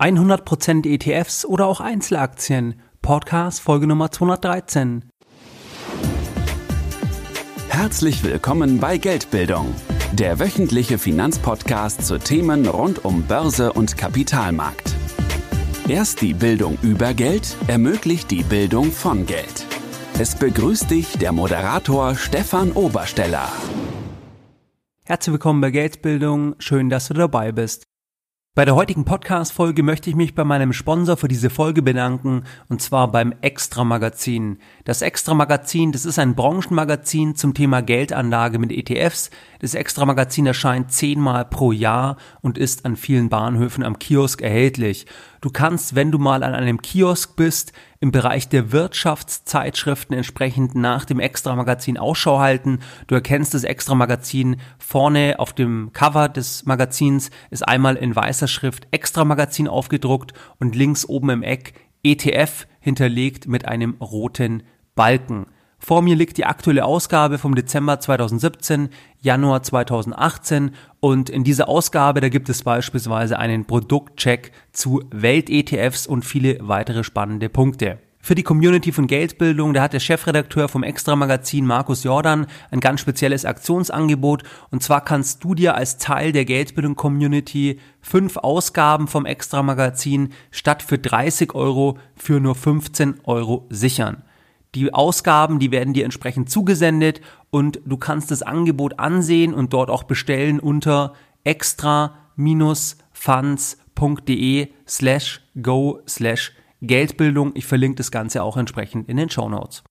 100% ETFs oder auch Einzelaktien. Podcast Folge Nummer 213. Herzlich willkommen bei Geldbildung, der wöchentliche Finanzpodcast zu Themen rund um Börse und Kapitalmarkt. Erst die Bildung über Geld ermöglicht die Bildung von Geld. Es begrüßt dich der Moderator Stefan Obersteller. Herzlich willkommen bei Geldbildung, schön, dass du dabei bist. Bei der heutigen Podcast-Folge möchte ich mich bei meinem Sponsor für diese Folge bedanken, und zwar beim Extra Magazin. Das Extra Magazin, das ist ein Branchenmagazin zum Thema Geldanlage mit ETFs. Das Extra Magazin erscheint zehnmal pro Jahr und ist an vielen Bahnhöfen am Kiosk erhältlich. Du kannst, wenn du mal an einem Kiosk bist, im Bereich der Wirtschaftszeitschriften entsprechend nach dem Extra-Magazin Ausschau halten. Du erkennst das Extra-Magazin vorne auf dem Cover des Magazins ist einmal in weißer Schrift Extra-Magazin aufgedruckt und links oben im Eck ETF hinterlegt mit einem roten Balken. Vor mir liegt die aktuelle Ausgabe vom Dezember 2017, Januar 2018 und in dieser Ausgabe, da gibt es beispielsweise einen Produktcheck zu Welt-ETFs und viele weitere spannende Punkte. Für die Community von Geldbildung, da hat der Chefredakteur vom Extra-Magazin Markus Jordan ein ganz spezielles Aktionsangebot. Und zwar kannst du dir als Teil der Geldbildung-Community fünf Ausgaben vom Extra-Magazin statt für 30 Euro für nur 15 Euro sichern. Die Ausgaben, die werden dir entsprechend zugesendet und du kannst das Angebot ansehen und dort auch bestellen unter extra-funds.de slash go slash Geldbildung. Ich verlinke das Ganze auch entsprechend in den Show Notes.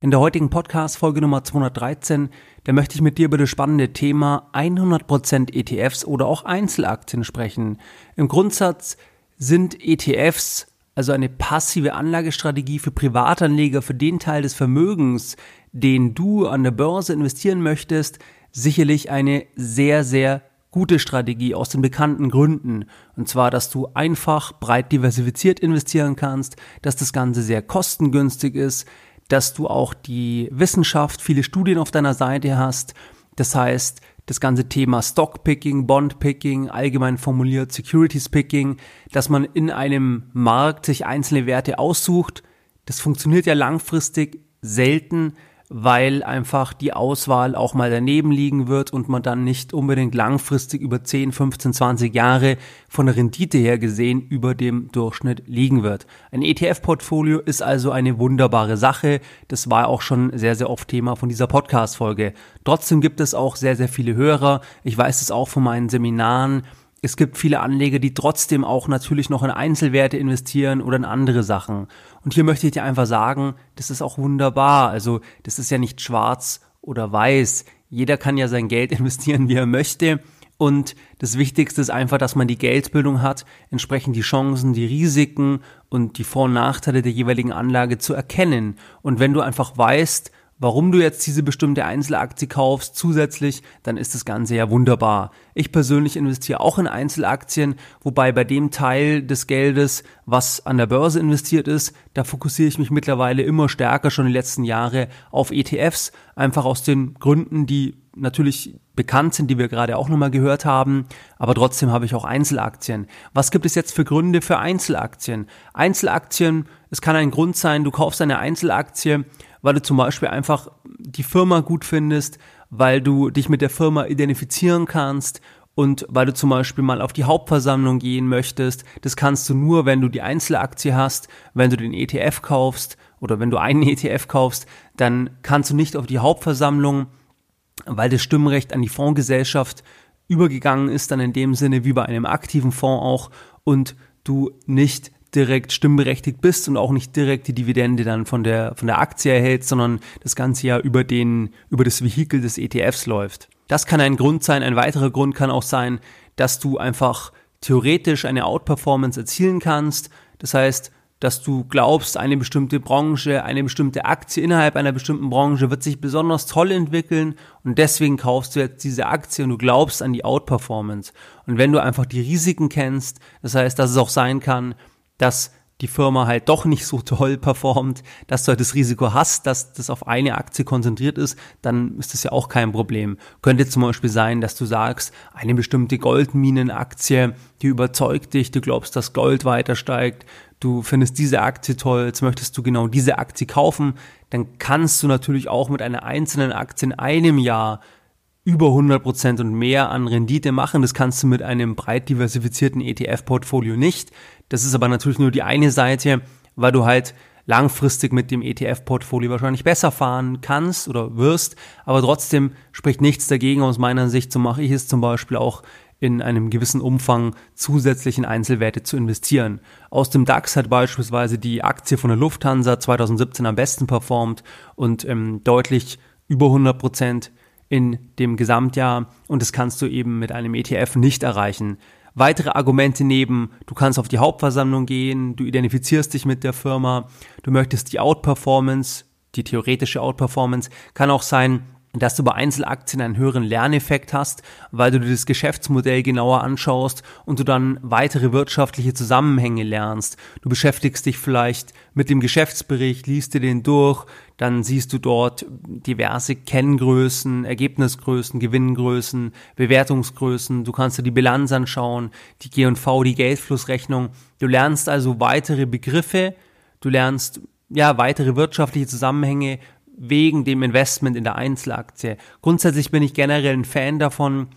In der heutigen Podcast Folge Nummer 213, da möchte ich mit dir über das spannende Thema 100% ETFs oder auch Einzelaktien sprechen. Im Grundsatz sind ETFs also eine passive Anlagestrategie für Privatanleger, für den Teil des Vermögens, den du an der Börse investieren möchtest, sicherlich eine sehr, sehr gute Strategie aus den bekannten Gründen. Und zwar, dass du einfach breit diversifiziert investieren kannst, dass das Ganze sehr kostengünstig ist, dass du auch die Wissenschaft, viele Studien auf deiner Seite hast. Das heißt, das ganze Thema Stockpicking, Bondpicking, allgemein formuliert Securities Picking, dass man in einem Markt sich einzelne Werte aussucht. Das funktioniert ja langfristig selten, weil einfach die Auswahl auch mal daneben liegen wird und man dann nicht unbedingt langfristig über 10, 15, 20 Jahre von der Rendite her gesehen über dem Durchschnitt liegen wird. Ein ETF-Portfolio ist also eine wunderbare Sache. Das war auch schon sehr, sehr oft Thema von dieser Podcast-Folge. Trotzdem gibt es auch sehr, sehr viele Hörer. Ich weiß es auch von meinen Seminaren es gibt viele Anleger, die trotzdem auch natürlich noch in Einzelwerte investieren oder in andere Sachen. Und hier möchte ich dir einfach sagen, das ist auch wunderbar. Also das ist ja nicht schwarz oder weiß. Jeder kann ja sein Geld investieren, wie er möchte. Und das Wichtigste ist einfach, dass man die Geldbildung hat, entsprechend die Chancen, die Risiken und die Vor- und Nachteile der jeweiligen Anlage zu erkennen. Und wenn du einfach weißt, warum du jetzt diese bestimmte Einzelaktie kaufst zusätzlich, dann ist das Ganze ja wunderbar. Ich persönlich investiere auch in Einzelaktien, wobei bei dem Teil des Geldes, was an der Börse investiert ist, da fokussiere ich mich mittlerweile immer stärker schon die letzten Jahre auf ETFs, einfach aus den Gründen, die natürlich bekannt sind, die wir gerade auch nochmal gehört haben, aber trotzdem habe ich auch Einzelaktien. Was gibt es jetzt für Gründe für Einzelaktien? Einzelaktien, es kann ein Grund sein, du kaufst eine Einzelaktie, weil du zum Beispiel einfach die Firma gut findest, weil du dich mit der Firma identifizieren kannst und weil du zum Beispiel mal auf die Hauptversammlung gehen möchtest. Das kannst du nur, wenn du die Einzelaktie hast, wenn du den ETF kaufst oder wenn du einen ETF kaufst, dann kannst du nicht auf die Hauptversammlung, weil das Stimmrecht an die Fondsgesellschaft übergegangen ist, dann in dem Sinne wie bei einem aktiven Fonds auch und du nicht direkt stimmberechtigt bist und auch nicht direkt die Dividende dann von der, von der Aktie erhältst, sondern das Ganze ja über den, über das Vehikel des ETFs läuft. Das kann ein Grund sein. Ein weiterer Grund kann auch sein, dass du einfach theoretisch eine Outperformance erzielen kannst. Das heißt, dass du glaubst, eine bestimmte Branche, eine bestimmte Aktie innerhalb einer bestimmten Branche wird sich besonders toll entwickeln und deswegen kaufst du jetzt diese Aktie und du glaubst an die Outperformance. Und wenn du einfach die Risiken kennst, das heißt, dass es auch sein kann, dass die Firma halt doch nicht so toll performt, dass du halt das Risiko hast, dass das auf eine Aktie konzentriert ist, dann ist das ja auch kein Problem. Könnte zum Beispiel sein, dass du sagst, eine bestimmte Goldminenaktie, die überzeugt dich, du glaubst, dass Gold weiter steigt, du findest diese Aktie toll, jetzt möchtest du genau diese Aktie kaufen, dann kannst du natürlich auch mit einer einzelnen Aktie in einem Jahr über 100% und mehr an Rendite machen. Das kannst du mit einem breit diversifizierten ETF-Portfolio nicht. Das ist aber natürlich nur die eine Seite, weil du halt langfristig mit dem ETF-Portfolio wahrscheinlich besser fahren kannst oder wirst. Aber trotzdem spricht nichts dagegen aus meiner Sicht. So mache ich es zum Beispiel auch in einem gewissen Umfang zusätzlich in Einzelwerte zu investieren. Aus dem DAX hat beispielsweise die Aktie von der Lufthansa 2017 am besten performt und ähm, deutlich über 100 Prozent in dem Gesamtjahr und das kannst du eben mit einem ETF nicht erreichen. Weitere Argumente neben, du kannst auf die Hauptversammlung gehen, du identifizierst dich mit der Firma, du möchtest die Outperformance, die theoretische Outperformance, kann auch sein, dass du bei Einzelaktien einen höheren Lerneffekt hast, weil du dir das Geschäftsmodell genauer anschaust und du dann weitere wirtschaftliche Zusammenhänge lernst. Du beschäftigst dich vielleicht mit dem Geschäftsbericht, liest dir den durch, dann siehst du dort diverse Kenngrößen, Ergebnisgrößen, Gewinngrößen, Bewertungsgrößen. Du kannst dir die Bilanz anschauen, die G&V, die Geldflussrechnung. Du lernst also weitere Begriffe, du lernst ja weitere wirtschaftliche Zusammenhänge wegen dem Investment in der Einzelaktie. Grundsätzlich bin ich generell ein Fan davon,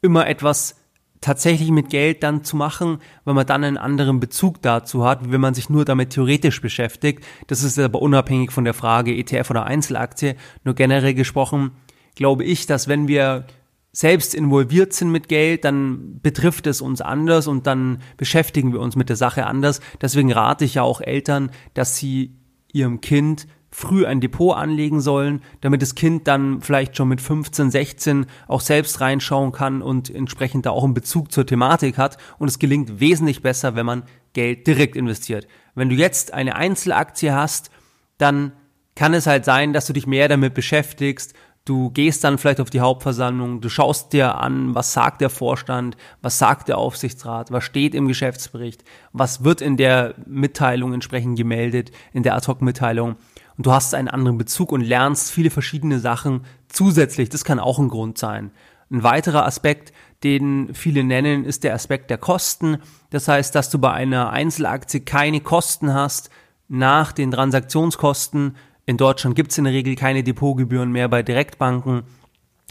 immer etwas tatsächlich mit Geld dann zu machen, weil man dann einen anderen Bezug dazu hat, wenn man sich nur damit theoretisch beschäftigt. Das ist aber unabhängig von der Frage ETF oder Einzelaktie. Nur generell gesprochen glaube ich, dass wenn wir selbst involviert sind mit Geld, dann betrifft es uns anders und dann beschäftigen wir uns mit der Sache anders. Deswegen rate ich ja auch Eltern, dass sie ihrem Kind früh ein Depot anlegen sollen, damit das Kind dann vielleicht schon mit 15, 16 auch selbst reinschauen kann und entsprechend da auch einen Bezug zur Thematik hat. Und es gelingt wesentlich besser, wenn man Geld direkt investiert. Wenn du jetzt eine Einzelaktie hast, dann kann es halt sein, dass du dich mehr damit beschäftigst. Du gehst dann vielleicht auf die Hauptversammlung, du schaust dir an, was sagt der Vorstand, was sagt der Aufsichtsrat, was steht im Geschäftsbericht, was wird in der Mitteilung entsprechend gemeldet, in der Ad-Hoc-Mitteilung und du hast einen anderen Bezug und lernst viele verschiedene Sachen zusätzlich. Das kann auch ein Grund sein. Ein weiterer Aspekt, den viele nennen, ist der Aspekt der Kosten. Das heißt, dass du bei einer Einzelaktie keine Kosten hast nach den Transaktionskosten. In Deutschland gibt es in der Regel keine Depotgebühren mehr bei Direktbanken.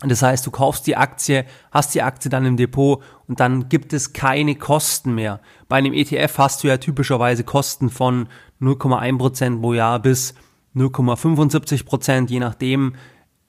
Das heißt, du kaufst die Aktie, hast die Aktie dann im Depot und dann gibt es keine Kosten mehr. Bei einem ETF hast du ja typischerweise Kosten von 0,1% pro Jahr bis 0,75 Prozent, je nachdem,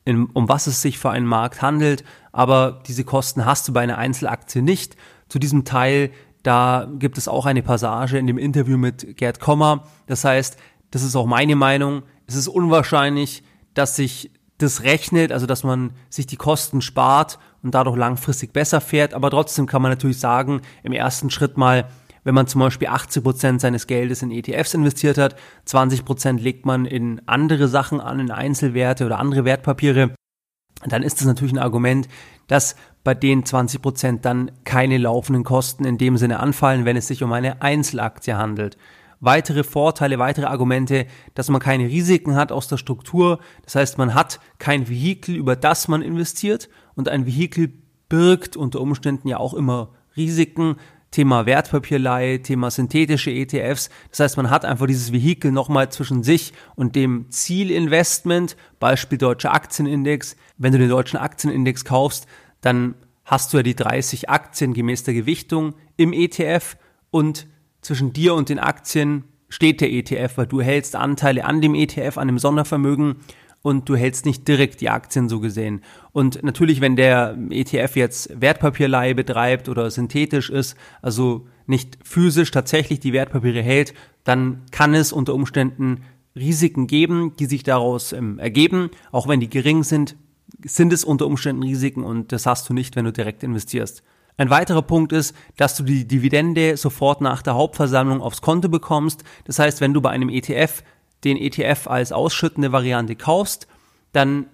in, um was es sich für einen Markt handelt. Aber diese Kosten hast du bei einer Einzelaktie nicht. Zu diesem Teil, da gibt es auch eine Passage in dem Interview mit Gerd Kommer. Das heißt, das ist auch meine Meinung. Es ist unwahrscheinlich, dass sich das rechnet, also dass man sich die Kosten spart und dadurch langfristig besser fährt. Aber trotzdem kann man natürlich sagen, im ersten Schritt mal, wenn man zum Beispiel 80 Prozent seines Geldes in ETFs investiert hat, 20 Prozent legt man in andere Sachen an, in Einzelwerte oder andere Wertpapiere, dann ist das natürlich ein Argument, dass bei den 20 Prozent dann keine laufenden Kosten in dem Sinne anfallen, wenn es sich um eine Einzelaktie handelt. Weitere Vorteile, weitere Argumente, dass man keine Risiken hat aus der Struktur. Das heißt, man hat kein Vehikel, über das man investiert und ein Vehikel birgt unter Umständen ja auch immer Risiken. Thema Wertpapierleihe, Thema synthetische ETFs. Das heißt, man hat einfach dieses Vehikel nochmal zwischen sich und dem Zielinvestment, Beispiel deutscher Aktienindex. Wenn du den deutschen Aktienindex kaufst, dann hast du ja die 30 Aktien gemäß der Gewichtung im ETF und zwischen dir und den Aktien steht der ETF, weil du hältst Anteile an dem ETF, an dem Sondervermögen und du hältst nicht direkt die Aktien so gesehen. Und natürlich, wenn der ETF jetzt Wertpapierleihe betreibt oder synthetisch ist, also nicht physisch tatsächlich die Wertpapiere hält, dann kann es unter Umständen Risiken geben, die sich daraus ähm, ergeben. Auch wenn die gering sind, sind es unter Umständen Risiken und das hast du nicht, wenn du direkt investierst. Ein weiterer Punkt ist, dass du die Dividende sofort nach der Hauptversammlung aufs Konto bekommst. Das heißt, wenn du bei einem ETF den ETF als ausschüttende Variante kaufst, dann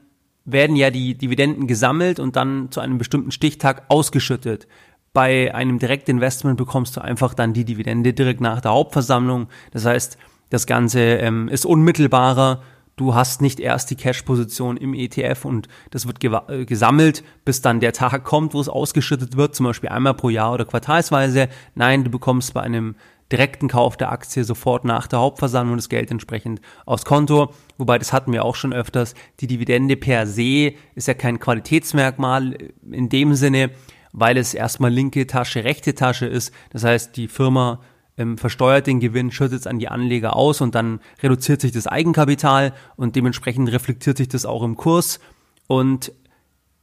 werden ja die Dividenden gesammelt und dann zu einem bestimmten Stichtag ausgeschüttet. Bei einem Direktinvestment bekommst du einfach dann die Dividende direkt nach der Hauptversammlung. Das heißt, das Ganze ähm, ist unmittelbarer. Du hast nicht erst die Cash-Position im ETF und das wird äh, gesammelt, bis dann der Tag kommt, wo es ausgeschüttet wird, zum Beispiel einmal pro Jahr oder quartalsweise. Nein, du bekommst bei einem direkten Kauf der Aktie sofort nach der Hauptversammlung das Geld entsprechend aufs Konto. Wobei, das hatten wir auch schon öfters. Die Dividende per se ist ja kein Qualitätsmerkmal in dem Sinne, weil es erstmal linke Tasche, rechte Tasche ist. Das heißt, die Firma ähm, versteuert den Gewinn, schüttet es an die Anleger aus und dann reduziert sich das Eigenkapital und dementsprechend reflektiert sich das auch im Kurs und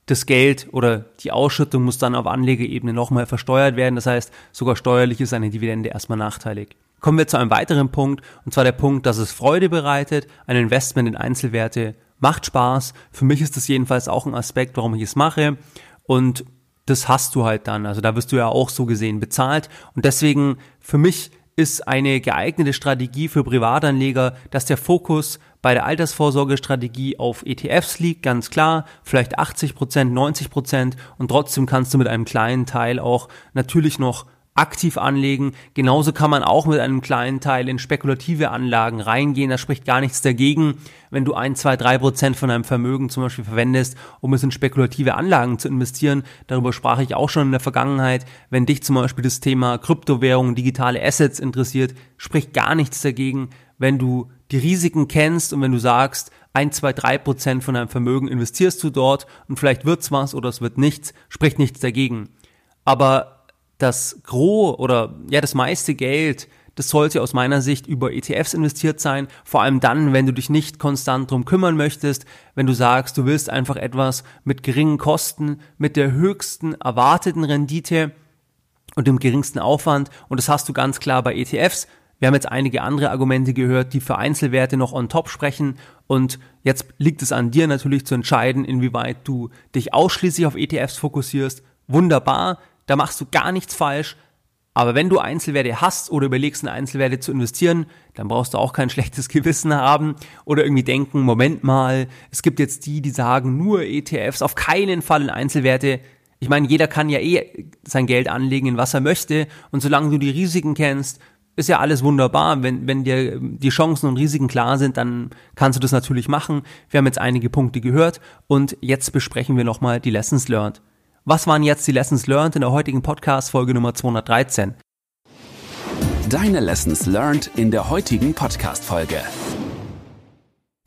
das Geld oder die Ausschüttung muss dann auf Anlegerebene nochmal versteuert werden. Das heißt, sogar steuerlich ist eine Dividende erstmal nachteilig. Kommen wir zu einem weiteren Punkt, und zwar der Punkt, dass es Freude bereitet. Ein Investment in Einzelwerte macht Spaß. Für mich ist das jedenfalls auch ein Aspekt, warum ich es mache. Und das hast du halt dann. Also da wirst du ja auch so gesehen bezahlt. Und deswegen für mich ist eine geeignete Strategie für Privatanleger, dass der Fokus bei der Altersvorsorgestrategie auf ETFs liegt, ganz klar, vielleicht 80 Prozent, 90 Prozent. Und trotzdem kannst du mit einem kleinen Teil auch natürlich noch aktiv anlegen. Genauso kann man auch mit einem kleinen Teil in spekulative Anlagen reingehen. Da spricht gar nichts dagegen, wenn du ein, zwei, drei Prozent von deinem Vermögen zum Beispiel verwendest, um es in spekulative Anlagen zu investieren. Darüber sprach ich auch schon in der Vergangenheit. Wenn dich zum Beispiel das Thema Kryptowährungen, digitale Assets interessiert, spricht gar nichts dagegen, wenn du die Risiken kennst und wenn du sagst, ein, zwei, drei Prozent von deinem Vermögen investierst du dort und vielleicht wird's was oder es wird nichts, spricht nichts dagegen. Aber das Gros oder ja das meiste Geld, das sollte aus meiner Sicht über ETFs investiert sein, vor allem dann, wenn du dich nicht konstant drum kümmern möchtest, wenn du sagst, du willst einfach etwas mit geringen Kosten, mit der höchsten erwarteten Rendite und dem geringsten Aufwand und das hast du ganz klar bei ETFs. Wir haben jetzt einige andere Argumente gehört, die für Einzelwerte noch on top sprechen und jetzt liegt es an dir natürlich zu entscheiden, inwieweit du dich ausschließlich auf ETFs fokussierst. Wunderbar, da machst du gar nichts falsch. Aber wenn du Einzelwerte hast oder überlegst, in Einzelwerte zu investieren, dann brauchst du auch kein schlechtes Gewissen haben oder irgendwie denken, Moment mal, es gibt jetzt die, die sagen, nur ETFs, auf keinen Fall in Einzelwerte. Ich meine, jeder kann ja eh sein Geld anlegen, in was er möchte. Und solange du die Risiken kennst, ist ja alles wunderbar. Wenn, wenn dir die Chancen und Risiken klar sind, dann kannst du das natürlich machen. Wir haben jetzt einige Punkte gehört und jetzt besprechen wir nochmal die Lessons learned. Was waren jetzt die Lessons learned in der heutigen Podcast-Folge Nummer 213? Deine Lessons learned in der heutigen Podcast-Folge.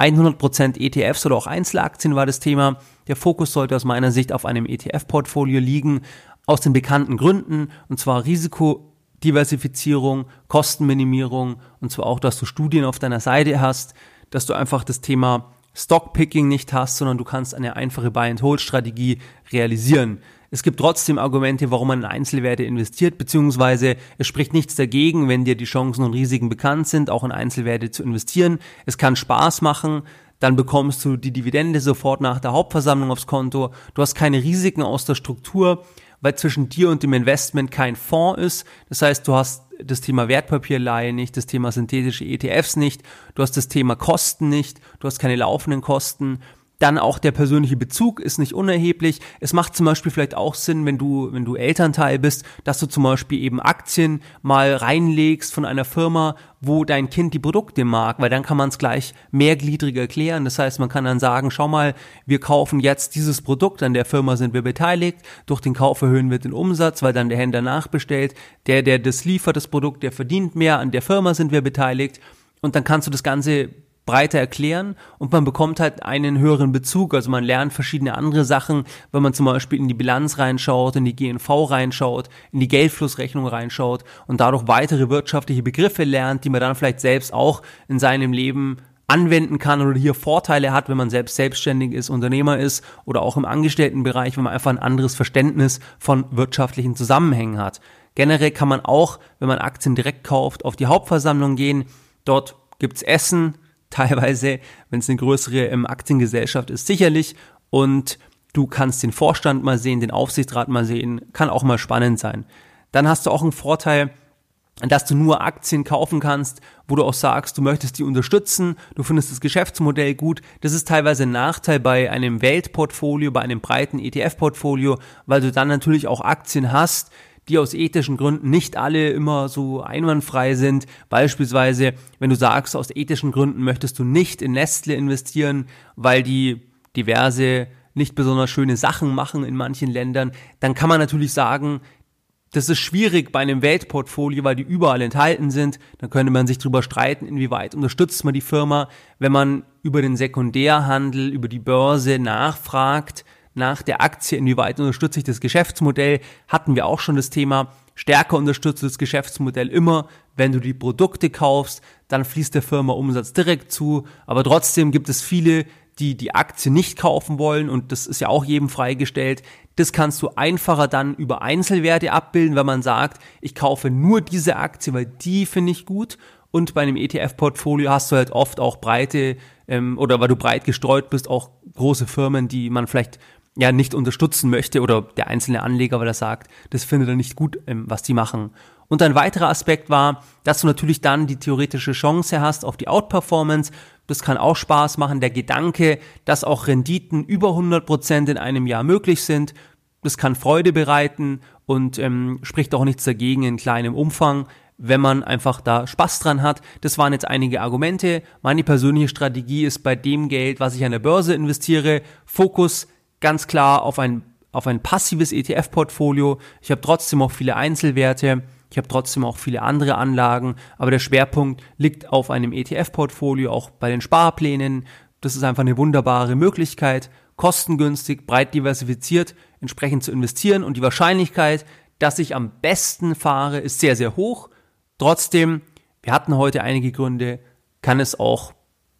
100% ETFs oder auch Einzelaktien war das Thema. Der Fokus sollte aus meiner Sicht auf einem ETF-Portfolio liegen, aus den bekannten Gründen, und zwar Risikodiversifizierung, Kostenminimierung, und zwar auch, dass du Studien auf deiner Seite hast, dass du einfach das Thema Stockpicking nicht hast, sondern du kannst eine einfache Buy-and-Hold-Strategie realisieren. Es gibt trotzdem Argumente, warum man in Einzelwerte investiert, beziehungsweise es spricht nichts dagegen, wenn dir die Chancen und Risiken bekannt sind, auch in Einzelwerte zu investieren. Es kann Spaß machen, dann bekommst du die Dividende sofort nach der Hauptversammlung aufs Konto. Du hast keine Risiken aus der Struktur, weil zwischen dir und dem Investment kein Fonds ist. Das heißt, du hast das Thema Wertpapierleihe nicht, das Thema synthetische ETFs nicht, du hast das Thema Kosten nicht, du hast keine laufenden Kosten dann auch der persönliche Bezug ist nicht unerheblich. Es macht zum Beispiel vielleicht auch Sinn, wenn du, wenn du Elternteil bist, dass du zum Beispiel eben Aktien mal reinlegst von einer Firma, wo dein Kind die Produkte mag, weil dann kann man es gleich mehrgliedrig erklären. Das heißt, man kann dann sagen, schau mal, wir kaufen jetzt dieses Produkt, an der Firma sind wir beteiligt, durch den Kauf erhöhen wir den Umsatz, weil dann der Händler nachbestellt. Der, der das liefert, das Produkt, der verdient mehr, an der Firma sind wir beteiligt. Und dann kannst du das Ganze breiter erklären und man bekommt halt einen höheren Bezug. Also man lernt verschiedene andere Sachen, wenn man zum Beispiel in die Bilanz reinschaut, in die GNV reinschaut, in die Geldflussrechnung reinschaut und dadurch weitere wirtschaftliche Begriffe lernt, die man dann vielleicht selbst auch in seinem Leben anwenden kann oder hier Vorteile hat, wenn man selbst selbstständig ist, Unternehmer ist oder auch im Angestelltenbereich, wenn man einfach ein anderes Verständnis von wirtschaftlichen Zusammenhängen hat. Generell kann man auch, wenn man Aktien direkt kauft, auf die Hauptversammlung gehen. Dort gibt's Essen, teilweise, wenn es eine größere ähm, Aktiengesellschaft ist, sicherlich. Und du kannst den Vorstand mal sehen, den Aufsichtsrat mal sehen, kann auch mal spannend sein. Dann hast du auch einen Vorteil, dass du nur Aktien kaufen kannst, wo du auch sagst, du möchtest die unterstützen, du findest das Geschäftsmodell gut. Das ist teilweise ein Nachteil bei einem Weltportfolio, bei einem breiten ETF-Portfolio, weil du dann natürlich auch Aktien hast, die aus ethischen Gründen nicht alle immer so einwandfrei sind. Beispielsweise, wenn du sagst, aus ethischen Gründen möchtest du nicht in Nestle investieren, weil die diverse nicht besonders schöne Sachen machen in manchen Ländern, dann kann man natürlich sagen, das ist schwierig bei einem Weltportfolio, weil die überall enthalten sind. Dann könnte man sich darüber streiten, inwieweit unterstützt man die Firma. Wenn man über den Sekundärhandel, über die Börse nachfragt, nach der Aktie, inwieweit unterstütze ich das Geschäftsmodell, hatten wir auch schon das Thema. Stärker unterstützt das Geschäftsmodell immer, wenn du die Produkte kaufst, dann fließt der Firma Umsatz direkt zu. Aber trotzdem gibt es viele, die die Aktie nicht kaufen wollen und das ist ja auch jedem freigestellt. Das kannst du einfacher dann über Einzelwerte abbilden, wenn man sagt, ich kaufe nur diese Aktie, weil die finde ich gut. Und bei einem ETF-Portfolio hast du halt oft auch breite ähm, oder weil du breit gestreut bist, auch große Firmen, die man vielleicht ja nicht unterstützen möchte oder der einzelne Anleger, weil er sagt, das findet er nicht gut, ähm, was die machen. Und ein weiterer Aspekt war, dass du natürlich dann die theoretische Chance hast auf die Outperformance. Das kann auch Spaß machen. Der Gedanke, dass auch Renditen über 100 Prozent in einem Jahr möglich sind, das kann Freude bereiten und ähm, spricht auch nichts dagegen in kleinem Umfang, wenn man einfach da Spaß dran hat. Das waren jetzt einige Argumente. Meine persönliche Strategie ist bei dem Geld, was ich an der Börse investiere, Fokus ganz klar auf ein, auf ein passives ETF-Portfolio. Ich habe trotzdem auch viele Einzelwerte. Ich habe trotzdem auch viele andere Anlagen, aber der Schwerpunkt liegt auf einem ETF-Portfolio, auch bei den Sparplänen. Das ist einfach eine wunderbare Möglichkeit, kostengünstig, breit diversifiziert entsprechend zu investieren und die Wahrscheinlichkeit, dass ich am besten fahre, ist sehr, sehr hoch. Trotzdem, wir hatten heute einige Gründe, kann es auch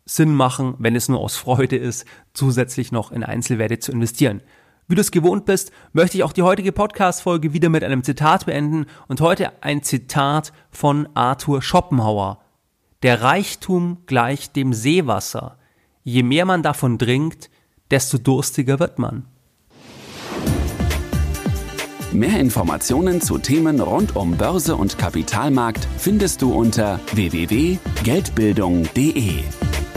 Sinn machen, wenn es nur aus Freude ist, zusätzlich noch in Einzelwerte zu investieren. Wie du es gewohnt bist, möchte ich auch die heutige Podcast-Folge wieder mit einem Zitat beenden und heute ein Zitat von Arthur Schopenhauer. Der Reichtum gleicht dem Seewasser. Je mehr man davon trinkt, desto durstiger wird man. Mehr Informationen zu Themen rund um Börse und Kapitalmarkt findest du unter www.geldbildung.de.